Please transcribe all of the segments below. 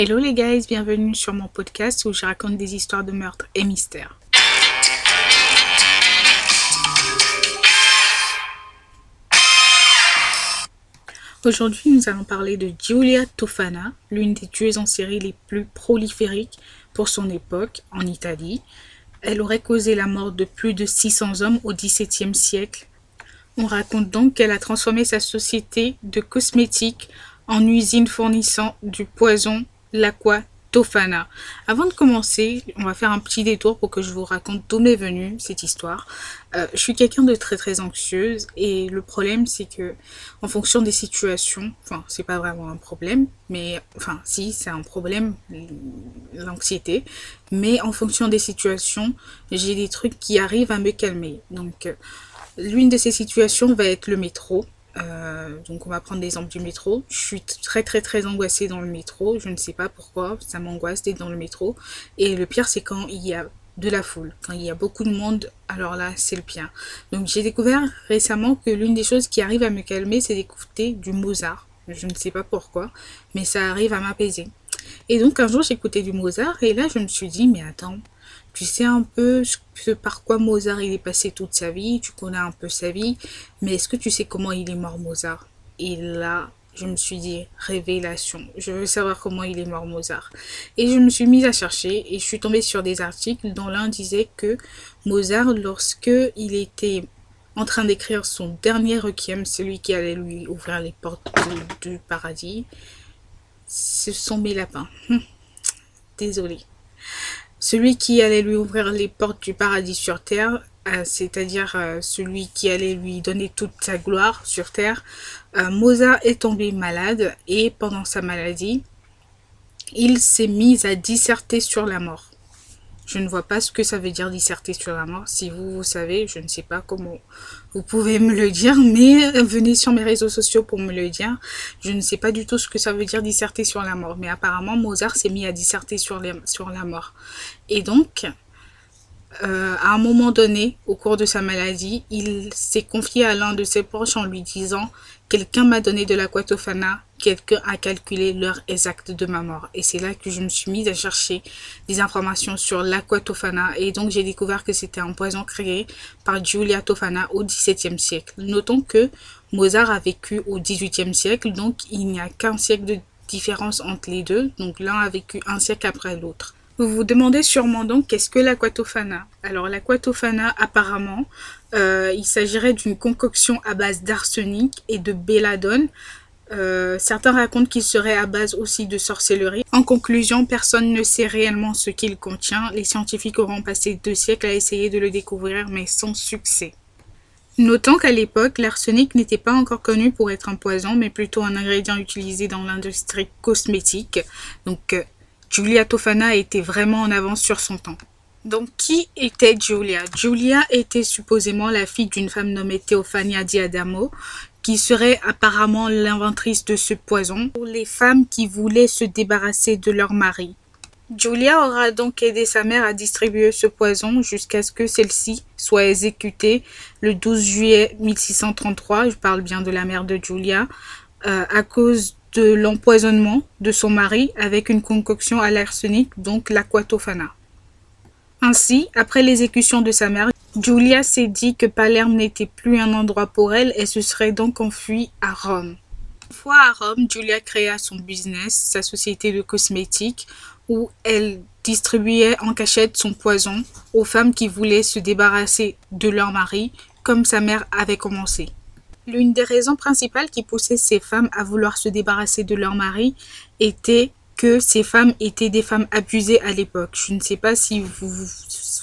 Hello les guys, bienvenue sur mon podcast où je raconte des histoires de meurtres et mystères. Aujourd'hui, nous allons parler de Giulia Tofana, l'une des tueuses en série les plus prolifériques pour son époque en Italie. Elle aurait causé la mort de plus de 600 hommes au XVIIe siècle. On raconte donc qu'elle a transformé sa société de cosmétiques en usine fournissant du poison l'Aqua Tofana. Avant de commencer, on va faire un petit détour pour que je vous raconte d'où m'est venue cette histoire. Euh, je suis quelqu'un de très très anxieuse et le problème c'est que en fonction des situations, enfin c'est pas vraiment un problème, mais enfin si c'est un problème l'anxiété, mais en fonction des situations, j'ai des trucs qui arrivent à me calmer. Donc euh, l'une de ces situations va être le métro. Euh, donc on va prendre l'exemple du métro. Je suis très très très angoissée dans le métro. Je ne sais pas pourquoi. Ça m'angoisse d'être dans le métro. Et le pire c'est quand il y a de la foule. Quand il y a beaucoup de monde, alors là c'est le pire. Donc j'ai découvert récemment que l'une des choses qui arrive à me calmer c'est d'écouter du Mozart. Je ne sais pas pourquoi, mais ça arrive à m'apaiser. Et donc un jour j'écoutais du Mozart et là je me suis dit mais attends, tu sais un peu ce, par quoi Mozart il est passé toute sa vie, tu connais un peu sa vie, mais est-ce que tu sais comment il est mort Mozart? Et là, je me suis dit, révélation, je veux savoir comment il est mort Mozart. Et je me suis mise à chercher et je suis tombée sur des articles dont l'un disait que Mozart, lorsque il était en train d'écrire son dernier requiem, celui qui allait lui ouvrir les portes du paradis, ce sont mes lapins. Désolée celui qui allait lui ouvrir les portes du paradis sur terre, euh, c'est-à-dire euh, celui qui allait lui donner toute sa gloire sur terre, euh, Mozart est tombé malade et pendant sa maladie, il s'est mis à disserter sur la mort. Je ne vois pas ce que ça veut dire disserter sur la mort. Si vous, vous savez, je ne sais pas comment vous pouvez me le dire, mais venez sur mes réseaux sociaux pour me le dire. Je ne sais pas du tout ce que ça veut dire disserter sur la mort. Mais apparemment, Mozart s'est mis à disserter sur, la mort. Et donc, euh, à un moment donné, au cours de sa maladie, il s'est confié à l'un de ses proches en lui disant Quelqu'un m'a donné de l'aquatofana, quelqu'un a calculé l'heure exacte de ma mort. Et c'est là que je me suis mise à chercher des informations sur l'aquatofana. Et donc j'ai découvert que c'était un poison créé par Giulia Tofana au XVIIe siècle. Notons que Mozart a vécu au XVIIIe siècle, donc il n'y a qu'un siècle de différence entre les deux. Donc l'un a vécu un siècle après l'autre. Vous vous demandez sûrement donc qu'est-ce que l'aquatofana? Alors l'aquatofana apparemment euh, il s'agirait d'une concoction à base d'arsenic et de belladone. Euh, certains racontent qu'il serait à base aussi de sorcellerie. En conclusion, personne ne sait réellement ce qu'il contient. Les scientifiques auront passé deux siècles à essayer de le découvrir, mais sans succès. Notons qu'à l'époque, l'arsenic n'était pas encore connu pour être un poison, mais plutôt un ingrédient utilisé dans l'industrie cosmétique. Donc, euh, Julia Tofana était vraiment en avance sur son temps. Donc, qui était Giulia Giulia était supposément la fille d'une femme nommée Teofania Diadamo, qui serait apparemment l'inventrice de ce poison pour les femmes qui voulaient se débarrasser de leur mari. Giulia aura donc aidé sa mère à distribuer ce poison jusqu'à ce que celle-ci soit exécutée le 12 juillet 1633, je parle bien de la mère de Giulia, euh, à cause de l'empoisonnement de son mari avec une concoction à l'arsenic, donc l'aquatofana. Ainsi, après l'exécution de sa mère, Julia s'est dit que Palerme n'était plus un endroit pour elle et se serait donc enfuie à Rome. Une fois à Rome, Julia créa son business, sa société de cosmétiques, où elle distribuait en cachette son poison aux femmes qui voulaient se débarrasser de leur mari, comme sa mère avait commencé. L'une des raisons principales qui poussait ces femmes à vouloir se débarrasser de leur mari était que ces femmes étaient des femmes abusées à l'époque. Je ne sais pas si vous,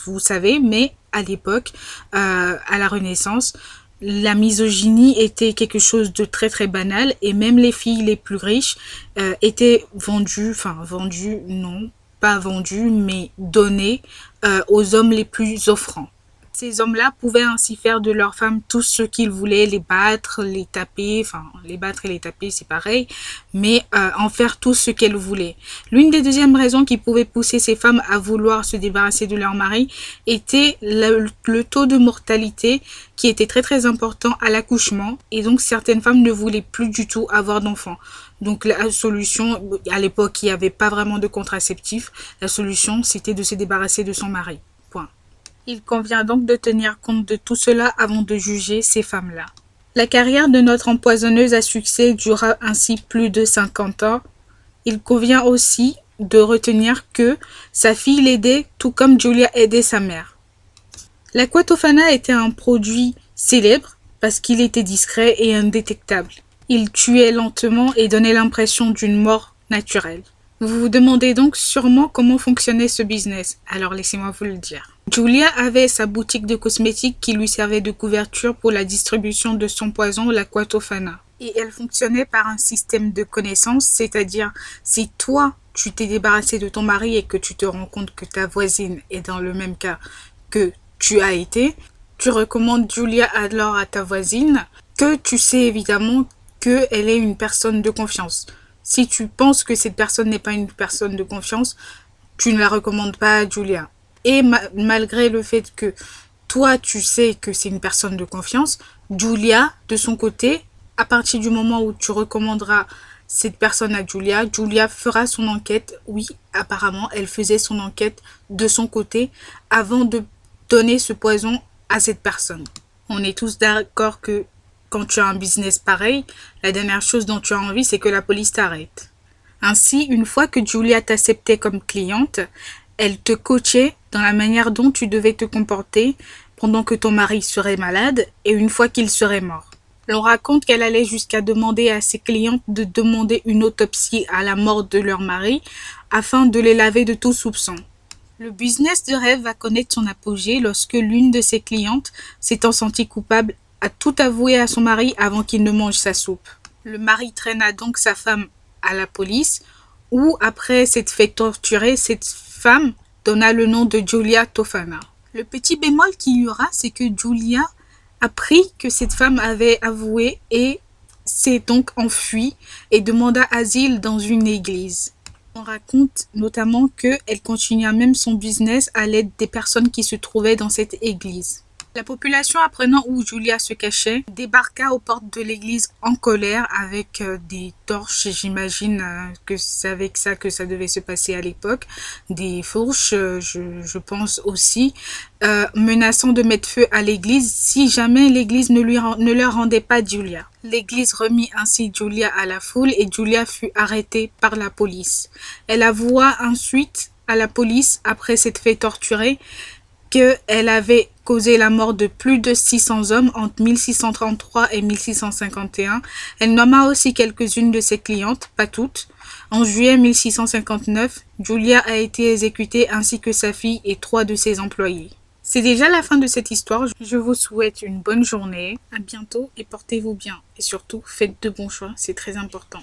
vous savez, mais à l'époque, euh, à la Renaissance, la misogynie était quelque chose de très très banal et même les filles les plus riches euh, étaient vendues, enfin vendues, non, pas vendues, mais données euh, aux hommes les plus offrants. Ces hommes-là pouvaient ainsi faire de leurs femmes tout ce qu'ils voulaient, les battre, les taper, enfin les battre et les taper c'est pareil, mais euh, en faire tout ce qu'elles voulaient. L'une des deuxièmes raisons qui pouvait pousser ces femmes à vouloir se débarrasser de leur mari était le, taux de mortalité qui était très très important à l'accouchement et donc certaines femmes ne voulaient plus du tout avoir d'enfants. Donc la solution, à l'époque, il n'y avait pas vraiment de contraceptif. La solution, c'était de se débarrasser de son mari. Il convient donc de tenir compte de tout cela avant de juger ces femmes-là. La carrière de notre empoisonneuse à succès dura ainsi plus de 50 ans. Il convient aussi de retenir que sa fille l'aidait tout comme Julia aidait sa mère. L'aquatofana était un produit célèbre parce qu'il était discret et indétectable. Il tuait lentement et donnait l'impression d'une mort naturelle. Vous vous demandez donc sûrement comment fonctionnait ce business, alors laissez-moi vous le dire. Julia avait sa boutique de cosmétiques qui lui servait de couverture pour la distribution de son poison, l'aquatofana. Et elle fonctionnait par un système de connaissance, c'est-à-dire si toi tu t'es débarrassé de ton mari et que tu te rends compte que ta voisine est dans le même cas que tu as été, tu recommandes Julia alors à ta voisine que tu sais évidemment qu'elle est une personne de confiance. Si tu penses que cette personne n'est pas une personne de confiance, tu ne la recommandes pas à Julia. Et malgré le fait que toi, tu sais que c'est une personne de confiance, Julia, de son côté, à partir du moment où tu recommanderas cette personne à Julia. Julia fera son enquête. Oui, apparemment, elle faisait son enquête de son côté avant de donner ce poison à cette personne. On est tous d'accord que quand tu as un business pareil, la dernière chose dont tu as envie, c'est que la police t'arrête. Ainsi, une fois que Julia t'acceptait comme cliente, elle te coachait dans la manière dont tu devais te comporter pendant que ton mari serait malade et une fois qu'il serait mort. L'on raconte qu'elle allait jusqu'à demander à ses clientes de demander une autopsie à la mort de leur mari afin de les laver de tout soupçon. Le business de rêve va connaître son apogée lorsque l'une de ses clientes, s'étant sentie coupable, a tout avoué à son mari avant qu'il ne mange sa soupe. Le mari traîna donc sa femme à la police, où, après s'être fait torturer, cette donna le nom de Julia Tofana. Le petit bémol qu'il y aura, c'est que Julia apprit que cette femme avait avoué et s'est donc enfuie et demanda asile dans une église. On raconte notamment qu'elle continua même son business à l'aide des personnes qui se trouvaient dans cette église. La population, apprenant où Julia se cachait, débarqua aux portes de l'église en colère avec euh, des torches. J'imagine euh, que c'est avec ça que ça devait se passer à l'époque. Des fourches, euh, je, pense aussi, menaçant de mettre feu à l'église si jamais l'église ne, ne leur rendait pas Julia. L'église remit ainsi Julia à la foule et Julia fut arrêtée par la police. Elle avoua ensuite à la police, après s'être fait torturer, qu'elle avait causé la mort de plus de 600 hommes entre 1633 et 1651. Elle nomma aussi quelques-unes de ses clientes, pas toutes. En juillet 1659, Julia a été exécutée ainsi que sa fille et trois de ses employés. C'est déjà la fin de cette histoire. Je vous souhaite une bonne journée. À bientôt et portez-vous bien. Et surtout, faites de bons choix, c'est très important.